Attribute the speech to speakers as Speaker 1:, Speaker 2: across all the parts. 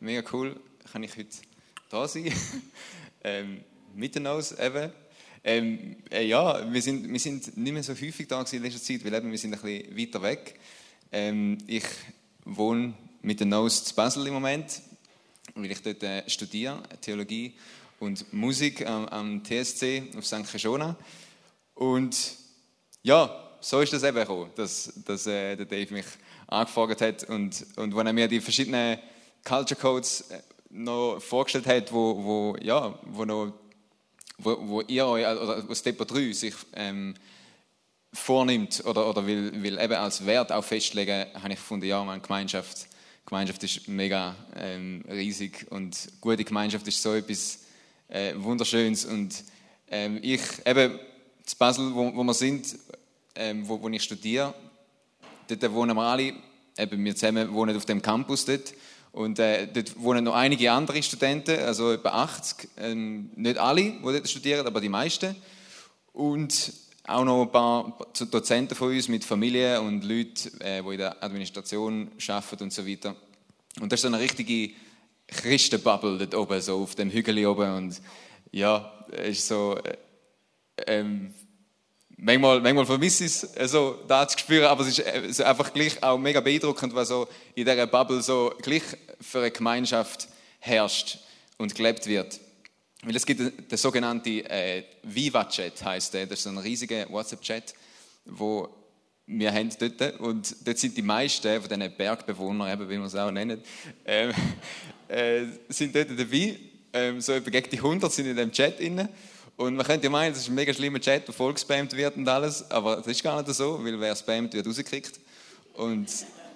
Speaker 1: mega cool, kann ich heute da sein. ähm, mit den Nose eben. Ähm, äh, ja, wir sind, wir sind nicht mehr so häufig da in letzter Zeit, weil eben, wir sind ein bisschen weiter weg. Ähm, ich wohne mit den Nose zu Basel im Moment, weil ich dort äh, studiere, Theologie und Musik am, am TSC auf St. Keshona. Und ja, so ist das eben gekommen, dass, dass äh, der Dave mich angefragt hat und, und wenn er mir die verschiedenen Culture Codes äh, noch vorgestellt hat, wo, wo, ja, wo, noch, wo, wo ihr euch, oder was Depot 3 sich ähm, vornimmt oder, oder will, will eben als Wert auch festlegen, habe ich gefunden, ja, meine Gemeinschaft, Gemeinschaft ist mega ähm, riesig und gute Gemeinschaft ist so etwas äh, Wunderschönes und ähm, ich, eben, zu Basel, wo, wo wir sind, ähm, wo, wo ich studiere, dort wohnen wir alle, eben wir zusammen wohnen auf dem Campus dort. Und äh, dort wohnen noch einige andere Studenten, also etwa 80. Ähm, nicht alle, die dort studieren, aber die meisten. Und auch noch ein paar Dozenten von uns mit Familie und Leuten, äh, die in der Administration arbeiten und so weiter. Und das ist so eine richtige Christenbubble dort oben, so auf dem Hügel oben. Und ja, es ist so... Äh, ähm, Manchmal, manchmal vermisse ich es, also, da zu spüren, aber es ist äh, einfach gleich auch mega beeindruckend, was so in dieser Bubble so gleich für eine Gemeinschaft herrscht und gelebt wird. Weil es gibt den sogenannten äh, Viva-Chat, heißt der. Das ist so ein riesiger WhatsApp-Chat, wo wir haben dort und dort sind die meisten von diesen Bergbewohnern, eben, wie wir es auch nennen, äh, äh, sind dort dabei. Ähm, so etwa gegen die 100 sind in dem Chat drin. Und man könnte ja meinen, das ist ein mega schlimmer Chat, der voll gespammt wird und alles, aber das ist gar nicht so, weil wer spammt, wird rausgekriegt. Und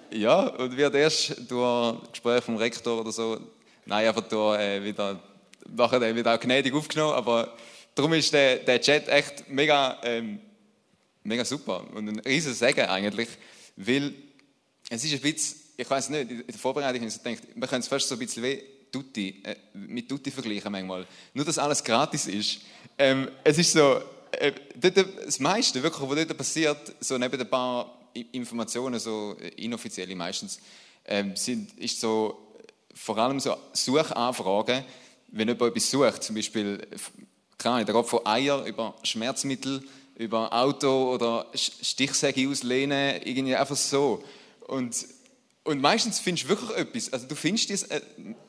Speaker 1: ja, und wird erst durch Gespräch vom Rektor oder so, nein, einfach durch, äh, wieder, nachher wird auch gnädig aufgenommen, aber darum ist der, der Chat echt mega, ähm, mega super und ein riesiges Segen eigentlich, weil es ist ein bisschen, ich weiß nicht, in der Vorbereitung habe ich gedacht, man könnte es fast so ein bisschen wie Tutti, äh, mit Tutti vergleichen manchmal. Nur, dass alles gratis ist. Ähm, es ist so, äh, das meiste, wirklich, was dort passiert, so neben ein paar Informationen, so äh, inoffizielle meistens, ähm, sind, ist so vor allem so Suchanfragen, wenn jemand etwas sucht, zum Beispiel, keine Ahnung, da geht von Eier über Schmerzmittel, über Auto oder Stichsäge auslehnen, irgendwie einfach so. Und und meistens findest du wirklich etwas. Also du findest das, äh,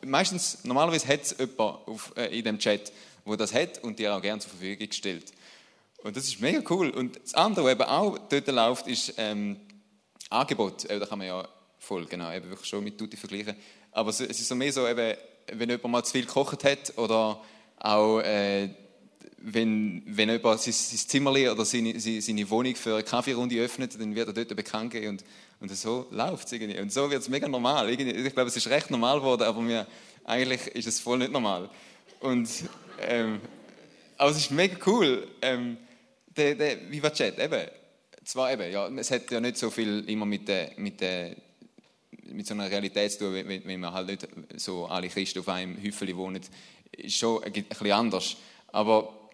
Speaker 1: meistens, normalerweise hat es jemand auf, äh, in dem Chat, wo das hat und dir auch gerne zur Verfügung gestellt. Und das ist mega cool. Und das andere, was eben auch dort läuft, ist ähm, Angebot. Äh, da kann man ja voll, genau, eben wirklich schon mit Tutti vergleichen. Aber es, ist so mehr so, eben, wenn jemand mal zu viel gekocht hat oder auch äh, wenn, wenn jemand sein, sein Zimmer oder seine, seine Wohnung für eine Kaffeerunde öffnet, dann wird er dort bekannt geben und und so läuft es irgendwie. Und so wird es mega normal. Ich glaube, es ist recht normal geworden, aber mir, eigentlich ist es voll nicht normal. Und, ähm, aber es ist mega cool. Ähm, der, der Viva Chat, eben. Zwar eben, ja, es hat ja nicht so viel immer mit, der, mit, der, mit so einer Realität zu tun, wenn, wenn man halt nicht so alle Christen auf einem Häufchen wohnen. Ist schon ein bisschen anders. Aber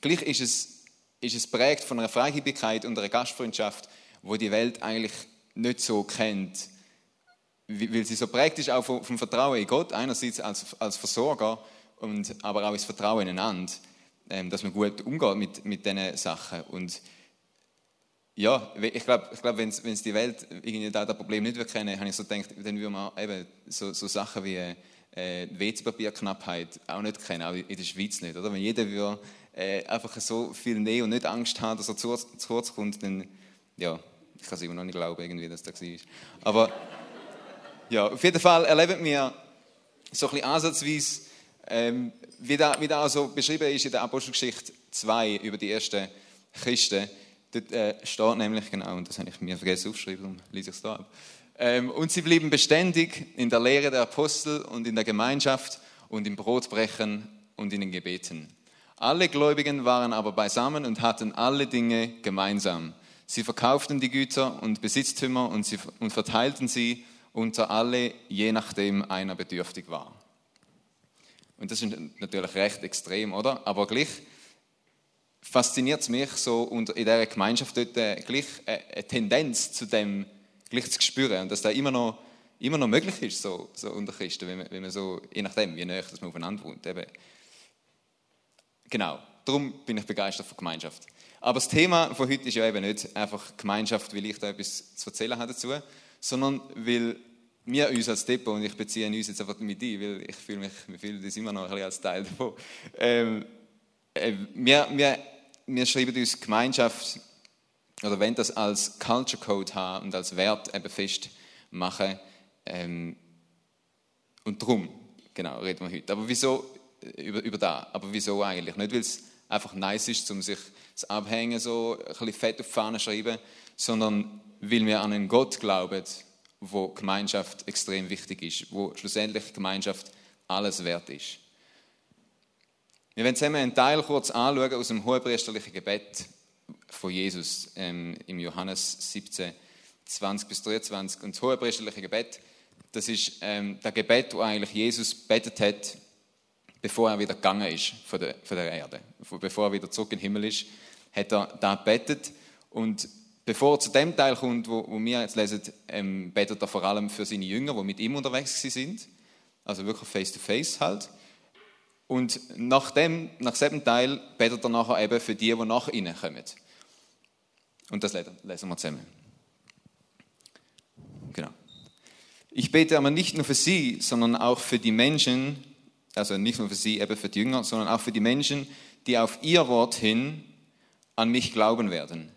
Speaker 1: gleich ist es, ist es prägt von einer Freigebigkeit und einer Gastfreundschaft, wo die Welt eigentlich nicht so kennt, weil sie so prägt ist auch vom Vertrauen in Gott, einerseits als, als Versorger, und, aber auch das Vertrauen ineinander, ähm, dass man gut umgeht mit, mit diesen Sachen. Und ja, ich glaube, ich glaub, wenn es die Welt irgendwie da das Problem nicht kennen habe ich so gedacht, dann würde man eben so, so Sachen wie äh, WC-Papierknappheit auch nicht kennen, auch in der Schweiz nicht. Oder? Wenn jeder würde, äh, einfach so viel Nähe und nicht Angst hat, dass er zu, zu kurz kommt, dann ja, ich kann es immer noch nicht glauben, irgendwie, dass das war. Aber ja, auf jeden Fall erleben wir so ein bisschen ansatzweise, ähm, wie, da, wie da auch so beschrieben ist in der Apostelgeschichte 2 über die ersten Christen. Dort äh, steht nämlich genau, und das habe ich mir vergessen aufzuschreiben, darum lese ich es da ab. Ähm, und sie blieben beständig in der Lehre der Apostel und in der Gemeinschaft und im Brotbrechen und in den Gebeten. Alle Gläubigen waren aber beisammen und hatten alle Dinge gemeinsam. Sie verkauften die Güter und Besitztümer und, sie, und verteilten sie unter alle, je nachdem einer bedürftig war. Und das ist natürlich recht extrem, oder? Aber gleich fasziniert es mich so in dieser Gemeinschaft dort äh, gleich eine Tendenz zu dem gleich zu spüren und dass da immer noch immer noch möglich ist, so, so unter Christen, wenn man, wenn man so, je nachdem, wie näher dass man aufeinander wohnt. Eben. Genau, darum bin ich begeistert von Gemeinschaft. Aber das Thema von heute ist ja eben nicht einfach Gemeinschaft, weil ich da etwas zu erzählen habe dazu, sondern weil wir uns als Depot, und ich beziehe uns jetzt einfach mit ein, weil ich fühle mich, wir fühlen uns immer noch ein bisschen als Teil davon. Ähm, äh, wir, wir, wir schreiben uns Gemeinschaft, oder wenn das als Culture Code haben und als Wert eben festmachen. Ähm, und darum, genau, reden wir heute. Aber wieso, über, über da, aber wieso eigentlich? Nicht, weil es einfach nice ist, um sich das Abhängen so ein bisschen fett auf die Fahne schreiben, sondern weil wir an einen Gott glauben, wo Gemeinschaft extrem wichtig ist, wo schlussendlich Gemeinschaft alles wert ist. Wir werden zusammen einen Teil kurz anschauen aus dem hohepriesterlichen Gebet von Jesus ähm, im Johannes 17, 20 bis 23. Und das hohepriesterliche Gebet, das ist ähm, das Gebet, wo eigentlich Jesus betet hat, bevor er wieder gegangen ist von der, von der Erde, bevor er wieder zurück in den Himmel ist, hat er da betet und Bevor er zu dem Teil kommt, wo, wo wir jetzt lesen, ähm, betet er vor allem für seine Jünger, die mit ihm unterwegs sind. Also wirklich face to face halt. Und nach dem, nach diesem Teil betet er nachher eben für die, die nach ihnen kommen. Und das lesen wir zusammen. Genau. Ich bete aber nicht nur für sie, sondern auch für die Menschen, also nicht nur für sie, eben für die Jünger, sondern auch für die Menschen, die auf ihr Wort hin an mich glauben werden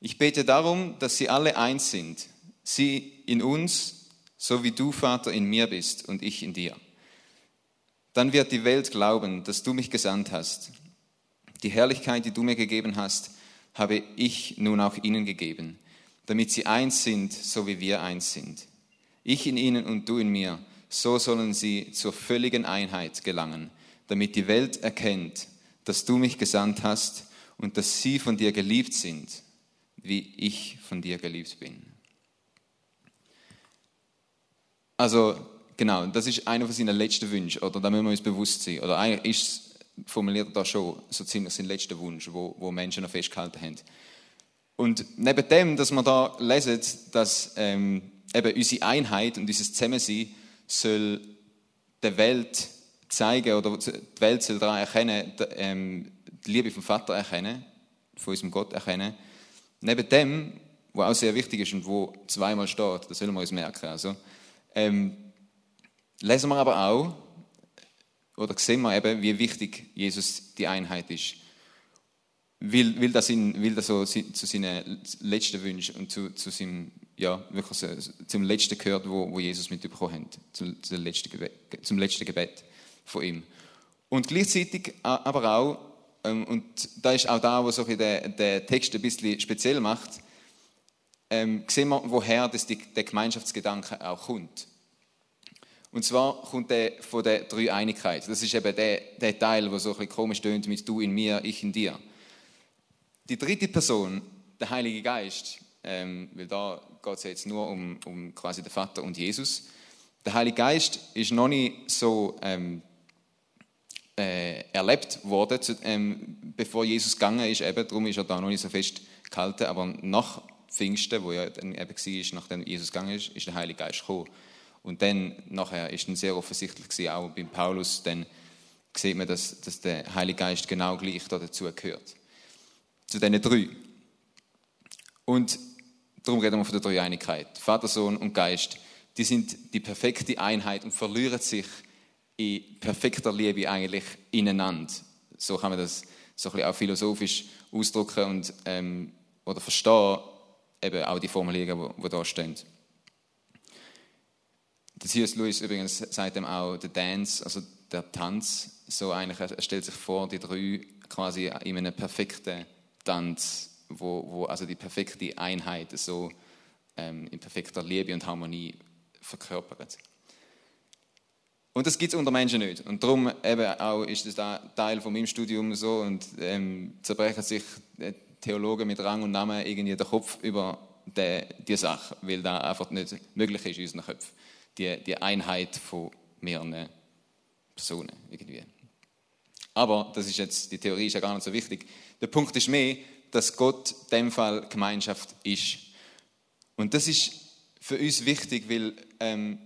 Speaker 1: ich bete darum, dass sie alle eins sind, sie in uns, so wie du, Vater, in mir bist und ich in dir. Dann wird die Welt glauben, dass du mich gesandt hast. Die Herrlichkeit, die du mir gegeben hast, habe ich nun auch ihnen gegeben, damit sie eins sind, so wie wir eins sind. Ich in ihnen und du in mir, so sollen sie zur völligen Einheit gelangen, damit die Welt erkennt, dass du mich gesandt hast und dass sie von dir geliebt sind wie ich von dir geliebt bin. Also, genau, das ist einer von seinen letzten Wünschen, oder da müssen wir uns bewusst sein. Oder eigentlich ist formuliert da schon so ziemlich sein letzter Wunsch, wo, wo Menschen noch festgehalten haben. Und neben dem, dass wir da lesen, dass ähm, eben unsere Einheit und unser Zusammensein soll der Welt zeigen, oder die Welt soll daran erkennen, ähm, die Liebe vom Vater erkennen, von unserem Gott erkennen, Neben dem, was auch sehr wichtig ist und wo zweimal steht, das sollen wir uns merken, also, ähm, lesen wir aber auch, oder sehen wir eben, wie wichtig Jesus die Einheit ist. Will, will, das, in, will das so zu seinen letzten Wünschen und zu, zu seinem, ja, wirklich zum letzten gehört, wo, wo Jesus mitbekommen hat, zum, zum, letzten Gebet, zum letzten Gebet von ihm. Und gleichzeitig aber auch und da ist auch da, wo so der, der Text ein bisschen speziell macht, ähm, sehen wir, woher das die, der Gemeinschaftsgedanke auch kommt. Und zwar kommt der von der Dreieinigkeit. Das ist eben der, der Teil, der so ein bisschen komisch tönt mit du in mir, ich in dir. Die dritte Person, der Heilige Geist, ähm, weil da geht es jetzt nur um, um quasi den Vater und Jesus. Der Heilige Geist ist noch nicht so ähm, äh, erlebt worden, zu, ähm, bevor Jesus gegangen ist. Eben, darum ist er da noch nicht so fest gehalten. Aber nach Pfingsten, wo ja dann eben war, nachdem Jesus gegangen ist, ist der Heilige Geist gekommen. Und dann nachher ist dann sehr offensichtlich gewesen, auch beim Paulus, dann sieht man, dass, dass der Heilige Geist genau gleich dazu gehört. Zu diesen drei. Und darum reden wir von der Dreieinigkeit. Vater, Sohn und Geist, die sind die perfekte Einheit und verlieren sich in perfekter Liebe eigentlich ineinander. So kann man das so ein bisschen auch philosophisch ausdrücken und, ähm, oder verstehen, eben auch die Formulierungen, die, da stehen. Der C.S. Lewis übrigens sagt ihm auch, der Dance, also der Tanz, so eigentlich, er stellt sich vor, die drei quasi in einem perfekten Tanz, wo, wo also die perfekte Einheit so ähm, in perfekter Liebe und Harmonie verkörpert. Und das gibt es unter Menschen nicht. Und darum eben auch ist das da Teil von meinem Studium so und ähm, zerbrechen sich Theologen mit Rang und Namen irgendwie den Kopf über die, die Sache, weil da einfach nicht möglich ist in unseren Köpfen. Die, die Einheit von mehreren Personen irgendwie. Aber das ist jetzt, die Theorie ist ja gar nicht so wichtig. Der Punkt ist mehr, dass Gott in dem Fall Gemeinschaft ist. Und das ist für uns wichtig, weil ähm,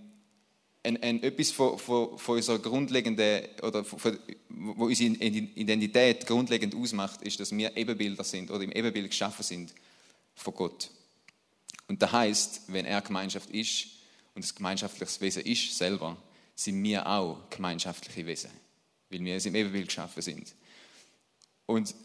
Speaker 1: ein, ein, etwas von, von, von unserer grundlegenden, oder von, wo unsere Identität grundlegend ausmacht, ist, dass wir Ebenbilder sind oder im Ebenbild geschaffen sind von Gott. Und das heißt, wenn er Gemeinschaft ist und ein gemeinschaftliches Wesen ist selber, sind wir auch gemeinschaftliche Wesen, weil wir im Ebenbild geschaffen sind. Und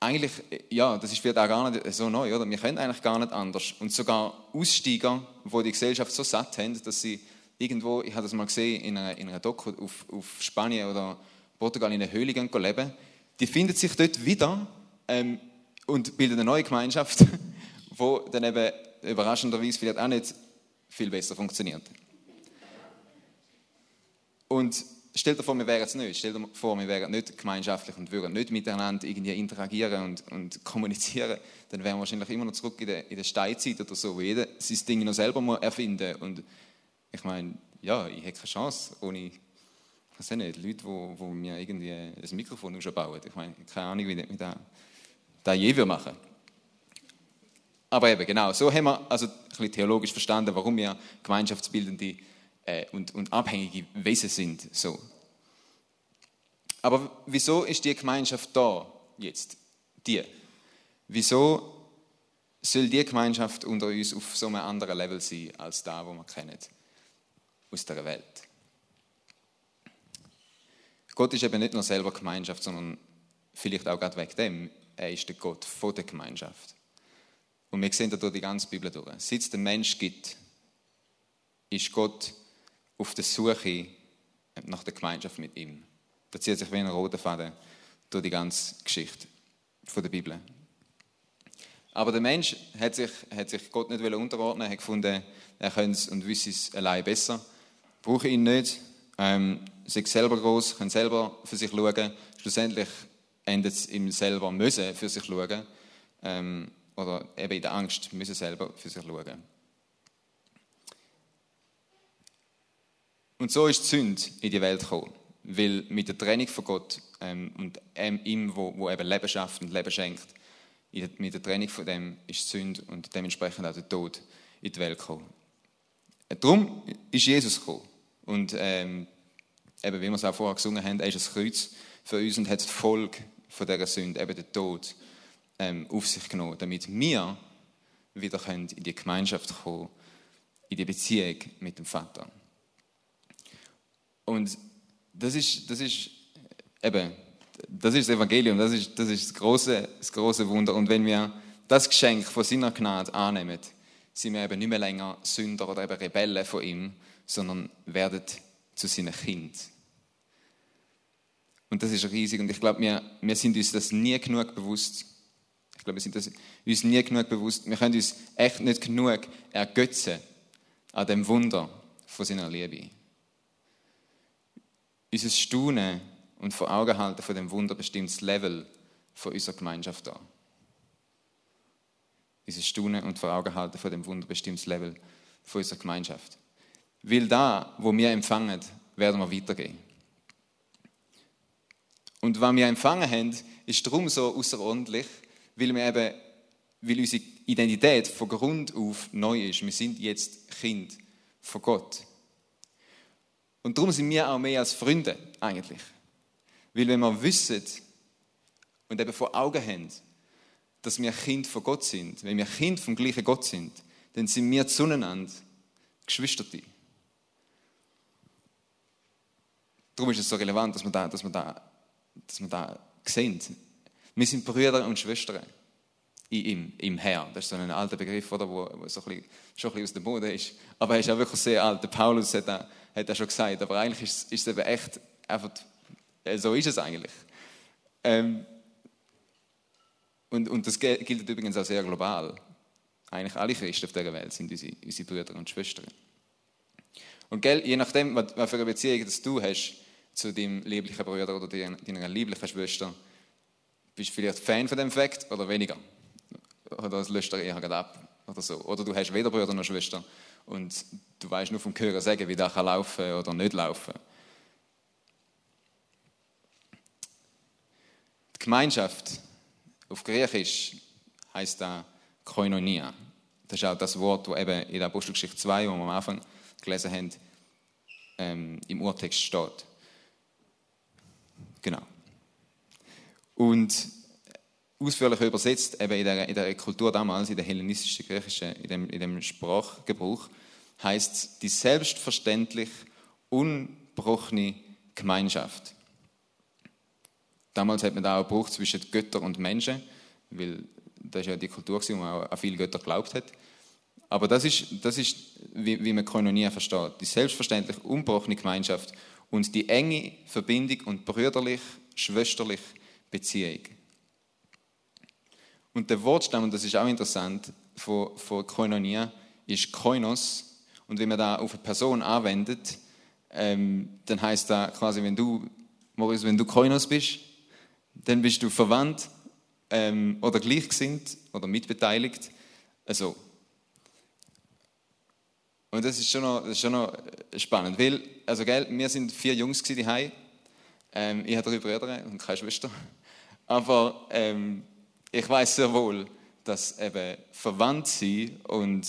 Speaker 1: eigentlich, ja, das ist vielleicht auch gar nicht so neu, oder? Wir können eigentlich gar nicht anders. Und sogar Aussteiger, wo die Gesellschaft so satt haben, dass sie irgendwo, ich habe das mal gesehen, in einer, in einer Doku auf, auf Spanien oder Portugal in einer Höhle gehen leben, die finden sich dort wieder ähm, und bilden eine neue Gemeinschaft, wo dann eben überraschenderweise vielleicht auch nicht viel besser funktioniert. Und stell dir vor, wir wären es nicht. Stell dir vor, wir wären nicht gemeinschaftlich und würden nicht miteinander irgendwie interagieren und, und kommunizieren. Dann wären wir wahrscheinlich immer noch zurück in der, in der Steinzeit oder so, wo jeder sein Ding noch selber erfinden muss. Ich meine, ja, ich hätte keine Chance ohne, ich weiß nicht, Leute, die, mir irgendwie ein Mikrofon bauen. Ich meine, keine Ahnung, wie ich das, das je machen Aber eben, genau, so haben wir also ein bisschen theologisch verstanden, warum wir gemeinschaftsbildende äh, und, und abhängige Wesen sind. So. Aber wieso ist die Gemeinschaft da jetzt? Die. Wieso soll die Gemeinschaft unter uns auf so einem anderen Level sein als da, wo wir kennen? Aus der Welt. Gott ist eben nicht nur selber Gemeinschaft, sondern vielleicht auch gerade wegen dem, er ist der Gott von der Gemeinschaft. Und wir sehen da durch die ganze Bibel durch. Seit es den Mensch gibt, ist Gott auf der Suche nach der Gemeinschaft mit ihm. Da zieht sich wie ein roter Faden durch die ganze Geschichte der Bibel. Aber der Mensch hat sich, hat sich Gott nicht unterordnen, hat gefunden, er könnte es und wüsste es allein besser brauche ihn nicht, ähm, sind selber groß, können selber für sich schauen. Schlussendlich endet es im selber müssen für sich schauen. Ähm, oder eben in der Angst müssen selber für sich schauen. Und so ist die Sünde in die Welt gekommen. Weil mit der Trennung von Gott ähm, und ihm, wo, wo eben Leben schafft und Leben schenkt, mit der Trennung von dem ist die Sünde und dementsprechend auch der Tod in die Welt gekommen. Darum ist Jesus gekommen. Und ähm, eben, wie wir es auch vorher gesungen haben, er ist das Kreuz für uns und hat die Folge von dieser Sünde, eben den Tod, ähm, auf sich genommen, damit wir wieder in die Gemeinschaft kommen, in die Beziehung mit dem Vater. Und das ist, das ist eben, das ist das Evangelium, das ist das, ist das, große, das große Wunder. Und wenn wir das Geschenk von seiner Gnade annehmen, sind wir eben nicht mehr länger Sünder oder eben Rebellen von ihm, sondern werdet zu seinen Kind. Und das ist riesig und ich glaube, wir, wir sind uns das nie genug bewusst. Ich glaube, wir sind das, uns nie genug bewusst. Wir können uns echt nicht genug ergötzen an dem Wunder von seiner Liebe. Unser Staunen und vor Augen halten von dem Wunder bestimmt das Level von unserer Gemeinschaft da. Unser Staunen und vor Augen halten von dem Wunder bestimmt das Level von unserer Gemeinschaft. Weil da, wo wir empfangen, werden wir weitergehen. Und was wir empfangen haben, ist darum so außerordentlich, weil wir eben, weil unsere Identität von Grund auf neu ist. Wir sind jetzt Kind von Gott. Und darum sind wir auch mehr als Freunde eigentlich. Weil wenn wir wissen und eben vor Augen haben, dass wir Kind von Gott sind, wenn wir Kind vom gleichen Gott sind, dann sind wir zueinander Geschwisterte. Darum ist es so relevant, dass wir da, dass wir da, dass wir da sehen. Wir sind Brüder und Schwestern in ihm, im Herr. Das ist so ein alter Begriff, oder, wo, so ein bisschen, schon ein bisschen aus dem Boden ist. Aber er ist auch wirklich sehr alt. Der Paulus hat das, hat das schon gesagt. Aber eigentlich ist, ist es eben echt, einfach, so ist es eigentlich. Ähm, und, und das gilt übrigens auch sehr global. Eigentlich alle Christen auf dieser Welt sind unsere, unsere Brüder und Schwestern. Und gell, je nachdem, was für eine Beziehung das du hast, zu deinem lieblichen Bruder oder deiner lieblichen Schwester. Bist du vielleicht Fan von dem Fakt oder weniger? Oder das löscht er eher ab oder so. Oder du hast weder Bruder noch Schwester und du weißt nur vom Hören sagen, wie das laufen oder nicht laufen. Die Gemeinschaft auf Griechisch heißt da Koinonia. Das ist auch das Wort, das eben in der Apostelgeschichte 2, wo wir am Anfang gelesen haben, ähm, im Urtext steht. Genau. Und ausführlich übersetzt, eben in der, in der Kultur damals, in der hellenistischen, griechischen, in dem, in dem Sprachgebrauch, heißt die selbstverständlich unbrochene Gemeinschaft. Damals hat man da auch Bruch zwischen Götter und Menschen, weil das ja die Kultur, wo man auch an viele Götter geglaubt hat. Aber das ist, das ist wie, wie man Koinonia versteht. Die selbstverständlich unbrochene Gemeinschaft und die enge Verbindung und brüderlich, schwesterlich Beziehung. Und der Wortstamm, und das ist auch interessant, von, von Koinonia ist Koinos. Und wenn man da auf eine Person anwendet, ähm, dann heißt da quasi, wenn du, Moritz, wenn du Koinos bist, dann bist du verwandt ähm, oder gleichgesinnt oder mitbeteiligt. Also. Und das ist schon noch, das ist schon noch spannend, weil, also gell, wir sind vier Jungs die ähm, Ich habe drei Brüder und keine Schwester. Aber ähm, ich weiß sehr wohl, dass eben verwandt sie und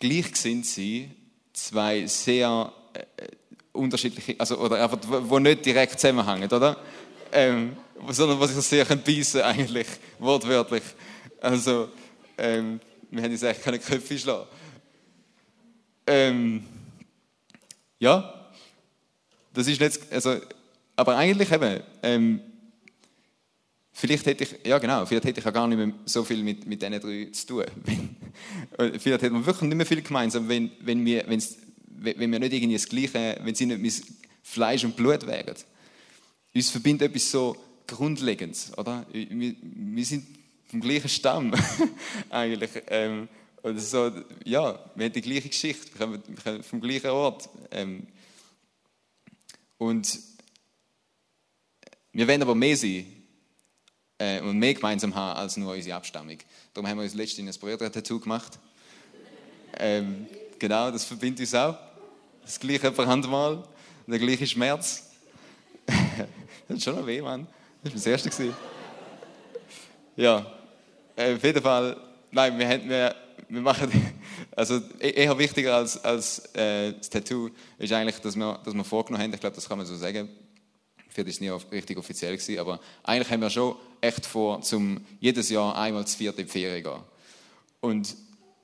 Speaker 1: gleichgesinnt sie zwei sehr äh, unterschiedliche, also oder einfach, wo nicht direkt zusammenhängen, oder? Ähm, sondern was ich sehr beißen eigentlich, wortwörtlich. Also, ähm, wir haben uns eigentlich keine Köpfe schlagen. Ähm, ja, das ist nicht, also, aber eigentlich eben, ähm, vielleicht hätte ich, ja genau, vielleicht hätte ich ja gar nicht mehr so viel mit, mit diesen drei zu tun. Vielleicht hätte man wirklich nicht mehr viel gemeinsam, wenn, wenn, wir, wenn wir nicht irgendwie das Gleiche, wenn sie nicht mein Fleisch und Blut wären. Uns verbindet etwas so Grundlegendes, oder? Wir, wir sind vom gleichen Stamm, eigentlich. Ähm, und so, ja, wir haben die gleiche Geschichte, wir kommen, vom gleichen Ort. Ähm, und wir wollen aber mehr sein äh, und mehr gemeinsam haben als nur unsere Abstammung. Darum haben wir uns letztens ein Brüder-Tattoo gemacht. Ähm, genau, das verbindet uns auch. Das gleiche Brandmal, der gleiche Schmerz. das ist schon noch weh, Mann. Das war das erste. Ja, äh, auf jeden Fall, nein, wir, haben, wir, wir machen, also e-, eher wichtiger als, als äh, das Tattoo ist eigentlich, dass wir, dass wir vorgenommen haben, ich glaube, das kann man so sagen, ist es nie richtig offiziell gewesen, aber eigentlich haben wir schon echt vor, zum jedes Jahr einmal zu viert in die Ferien gehen. Und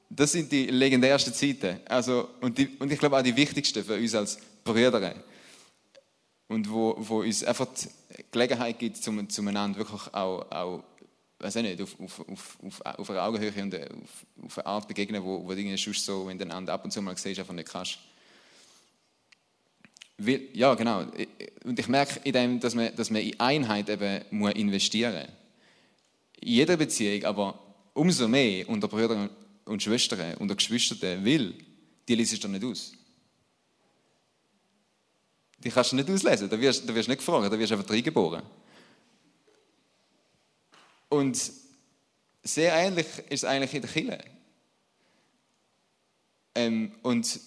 Speaker 1: das sind die legendärsten Zeiten. Also, und, die, und ich glaube auch die wichtigsten für uns als Brüder und wo, wo uns einfach die Gelegenheit gibt, zum, zueinander wirklich auch, auch weiß ich nicht, auf, auf, auf, auf einer Augenhöhe und auf, auf eine Art begegnen, wo, wo du sonst so, wenn du einander ab und zu mal siehst, einfach nicht kannst. Weil, ja, genau. Und ich merke in dem, dass man, dass man in Einheit eben muss investieren muss. In jeder Beziehung, aber umso mehr unter Brüdern und Schwestern, unter Geschwistern, will, die liest du nicht aus. Die kannst du nicht auslesen, da wirst du nicht gefragt, da wirst du einfach reingeboren. Und sehr ähnlich ist es eigentlich in der Kirche. Ähm, und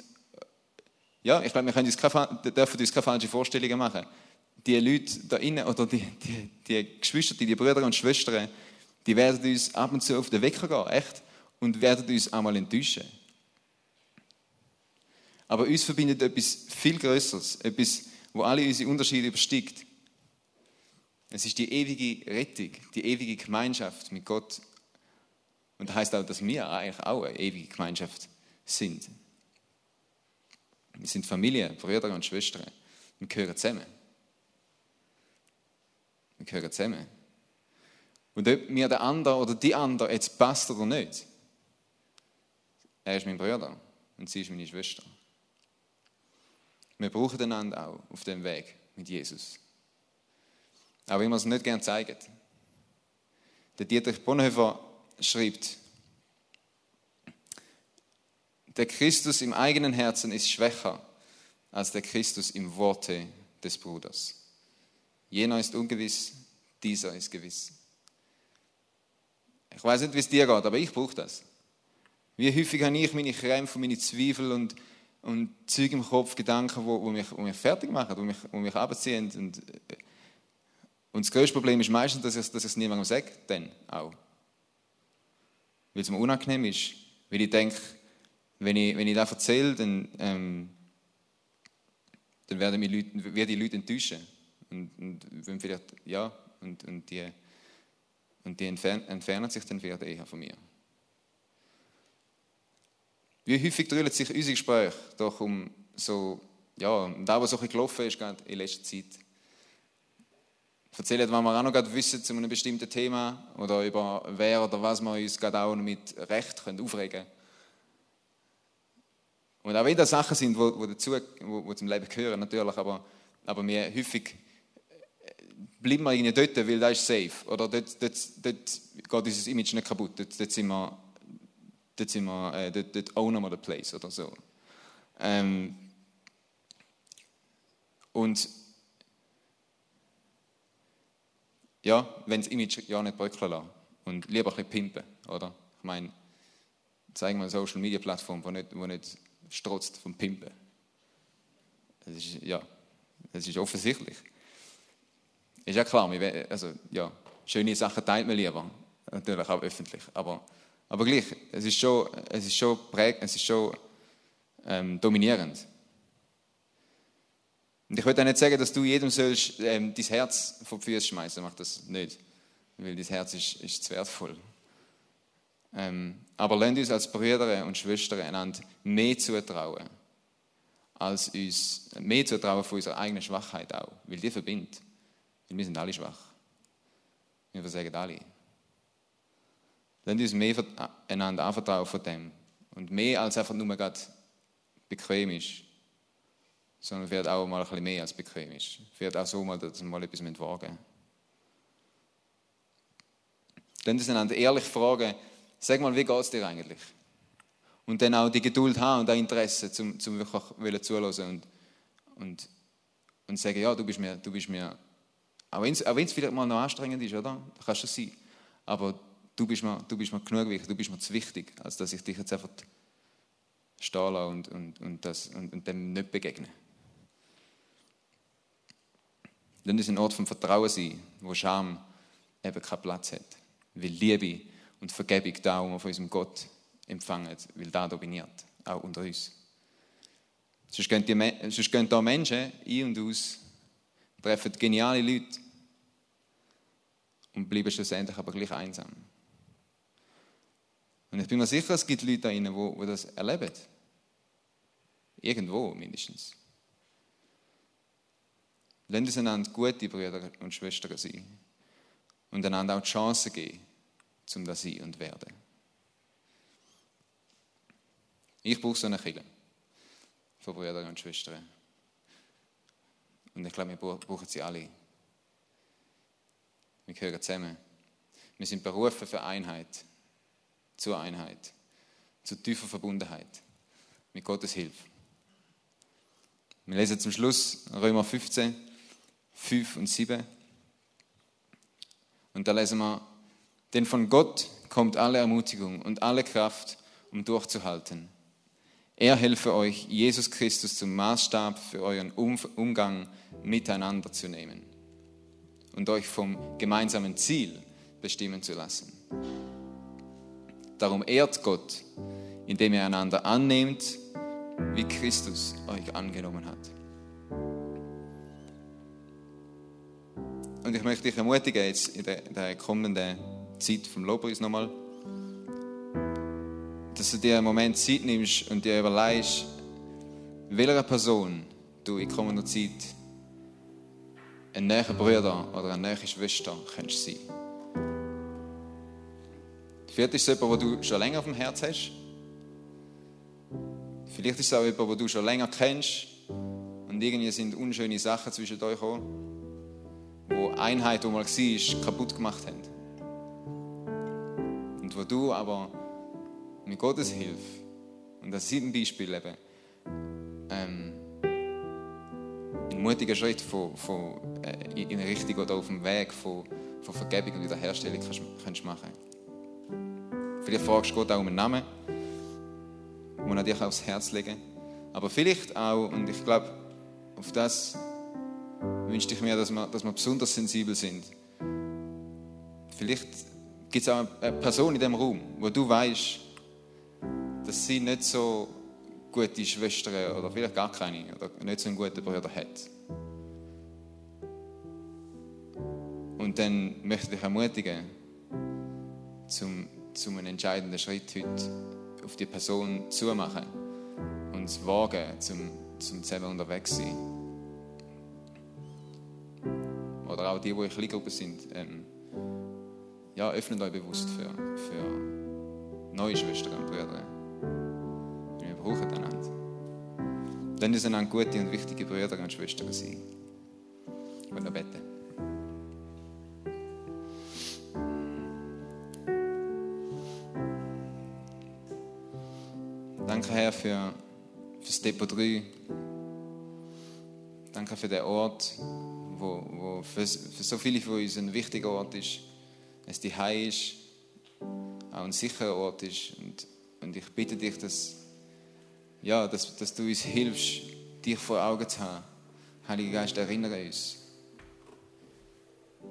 Speaker 1: ja, ich glaube, wir können uns keine, dürfen uns keine falschen Vorstellungen machen. Die Leute da innen, oder die, die, die Geschwister, die Brüder und Schwestern, die werden uns ab und zu auf den Wecker gehen, echt, und werden uns einmal enttäuschen. Aber uns verbindet etwas viel Größeres, etwas, wo alle unsere Unterschiede übersteigt. Es ist die ewige Rettung, die ewige Gemeinschaft mit Gott. Und das heißt auch, dass wir eigentlich auch eine ewige Gemeinschaft sind. Wir sind Familie, Brüder und Schwestern. Wir gehören zusammen. Wir gehören zusammen. Und ob mir der andere oder die andere jetzt passt oder nicht, er ist mein Bruder und sie ist meine Schwester. Wir brauchen einander auch auf dem Weg mit Jesus. Auch wenn wir es nicht gerne zeigen. Der Dietrich Bonhoeffer schreibt, der Christus im eigenen Herzen ist schwächer als der Christus im Worte des Bruders. Jener ist ungewiss, dieser ist gewiss. Ich weiß nicht, wie es dir geht, aber ich brauche das. Wie häufig habe ich meine Krämpfe, meine Zweifel und, und Züge im Kopf, Gedanken, wo, wo, mich, wo mich fertig machen, wo mich, wo mich abziehen. Und, äh, und das größte Problem ist meistens, dass ich, dass ich es niemandem sage, dann auch. Weil es mir unangenehm ist, Weil ich denke, wenn ich, wenn ich das erzähle, dann, ähm, dann werden mich Leute, werden die Leute enttäuschen. Und, und wenn vielleicht, ja, und, und die, und die entfernen, entfernen sich dann wieder eher von mir. Wie häufig drüllen sich unsere Gespräche doch um so, ja, da, was so ein bisschen gelaufen ist gerade in letzter Zeit. Erzählen, was wir auch noch wissen zu einem bestimmten Thema oder über wer oder was wir uns gerade auch mit Recht können aufregen können. Und auch wenn das Sachen sind, die dazu, wo, wo zum Leben gehören, natürlich, aber, aber wir häufig bleiben wir ihnen dort, weil das ist safe. Oder dort, dort, dort geht unser Image nicht kaputt. Dort, dort sind wir, dort, sind wir, äh, dort, dort ownen wir den Place oder so. Ähm, und ja, wenn das Image ja nicht bröckeln lassen und lieber ein bisschen pimpen, oder? Ich meine, zeigen wir eine Social Media Plattform, die nicht, die nicht strotzt vom Pimpen. Das ist, ja, das ist offensichtlich. Ist ja klar, also, ja, schöne Sachen teilt man lieber, natürlich auch öffentlich, aber, aber gleich, es ist schon, es ist schon, präg, es ist schon ähm, dominierend. Und ich würde auch nicht sagen, dass du jedem sollst, ähm, dein Herz vor die Füße schmeißen, mach das nicht, weil dein Herz ist, ist zu wertvoll. Ähm, aber lernt uns als Brüder und Schwestern einander mehr zutrauen, als uns mehr zutrauen von unserer eigenen Schwachheit auch, weil die verbindet. Weil wir sind alle schwach. Wir versagen alle. Lasst uns mehr einander anvertrauen von dem. Und mehr als einfach nur gerade bequem ist, sondern wird auch mal ein bisschen mehr als bequem ist. Wird auch so mal, dass wir mal etwas wagen Lasst uns einander ehrlich fragen, sag mal, wie geht es dir eigentlich? Und dann auch die Geduld haben und das Interesse, um, um wirklich zuhören und, und, und sagen, ja, du bist mir, du bist mir auch wenn es vielleicht mal noch anstrengend ist, oder? Das kann schon sein. Aber du bist, mir, du bist mir genug wichtig, du bist mir zu wichtig, als dass ich dich jetzt einfach stehen lasse und, und, und, das, und, und dem nicht begegne. Dann ist ein Ort vom Vertrauen sein, wo Scham eben keinen Platz hat. Weil Liebe und Vergebung da, wo wir von unserem Gott empfangen, weil da dominiert, auch unter uns. Sonst gehen, die, sonst gehen da Menschen ein und aus, treffen geniale Leute und bleiben schlussendlich aber gleich einsam. Und ich bin mir sicher, es gibt Leute da drinnen, die, die das erleben. Irgendwo mindestens. Lasst einander gute Brüder und Schwestern sein. Und einander auch die Chance geben, zum das sein und werden. Ich brauche so eine Kille von Brüdern und Schwestern. Und ich glaube, wir brauchen sie alle. Wir gehören zusammen. Wir sind berufen für Einheit, zur Einheit, zu tiefer Verbundenheit mit Gottes Hilfe. Wir lesen zum Schluss Römer 15, 5 und 7. Und da lesen wir, denn von Gott kommt alle Ermutigung und alle Kraft, um durchzuhalten. Er helfe euch, Jesus Christus zum Maßstab für euren Umgang miteinander zu nehmen und euch vom gemeinsamen Ziel bestimmen zu lassen. Darum ehrt Gott, indem ihr einander annehmt, wie Christus euch angenommen hat. Und ich möchte dich ermutigen, jetzt in der, in der kommenden Zeit vom Lobpreis nochmal, dass du dir einen Moment Zeit nimmst und dir überlegst, welcher Person du in kommender Zeit ein näherer Bruder oder eine nähere Schwester könntest sein. Vielleicht ist es jemand, den du schon länger auf dem Herz hast. Vielleicht ist es auch jemand, den du schon länger kennst und irgendwie sind unschöne Sachen zwischen euch gekommen, Einheit, die mal war, kaputt gemacht haben. Und wo du aber mit Gottes Hilfe, und das ist ein Beispiel eben, ähm, ein mutiger Schritt von, von, äh, in Richtung oder auf dem Weg von, von Vergebung und Wiederherstellung kannst, kannst machen Vielleicht fragst du Gott auch um einen Namen, den er dir aufs Herz legen Aber vielleicht auch, und ich glaube, auf das wünschte ich mir, dass wir, dass wir besonders sensibel sind. Vielleicht gibt es auch eine Person in diesem Raum, wo du weißt, dass sie nicht so gute Schwestern oder vielleicht gar keine oder nicht so einen guten Bruder hat. Und dann möchte ich dich ermutigen, zum, zum einen entscheidenden Schritt heute auf die Person zu machen und zu wagen, zum, zum zusammen unterwegs zu sein. Oder auch die, die in Kleingruppen sind, ähm, ja, öffnet euch bewusst für, für neue Schwestern und Brüder. Wir brauchen einander. Dann sind einander gute und wichtige Brüder und Schwestern sein. Ich will beten. Danke, Herr, für, für das Depot 3. Danke für den Ort, wo, wo für, für so viele von uns ein wichtiger Ort ist. Es die Heim ist, auch ein sicherer Ort ist. Und, und ich bitte dich, dass, ja, dass, dass du uns hilfst, dich vor Augen zu haben. Heiliger Geist, erinnere uns,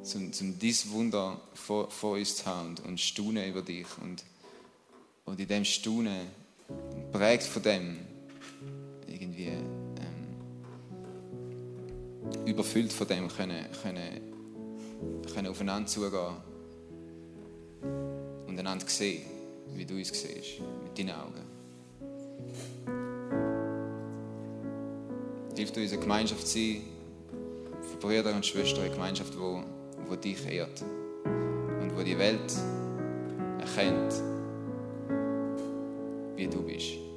Speaker 1: zum, zum dieses Wunder vor, vor uns zu haben und, und staunen über dich. Und, und in dem Staunen, prägt von dem, überfüllt von dem, können, können, können aufeinander zugehen und einander sehen, wie du uns siehst, mit deinen Augen. Hilft uns eine Gemeinschaft sein, für Brüder und Schwestern, eine Gemeinschaft, wo, wo dich ehrt und wo die Welt erkennt, wie du bist.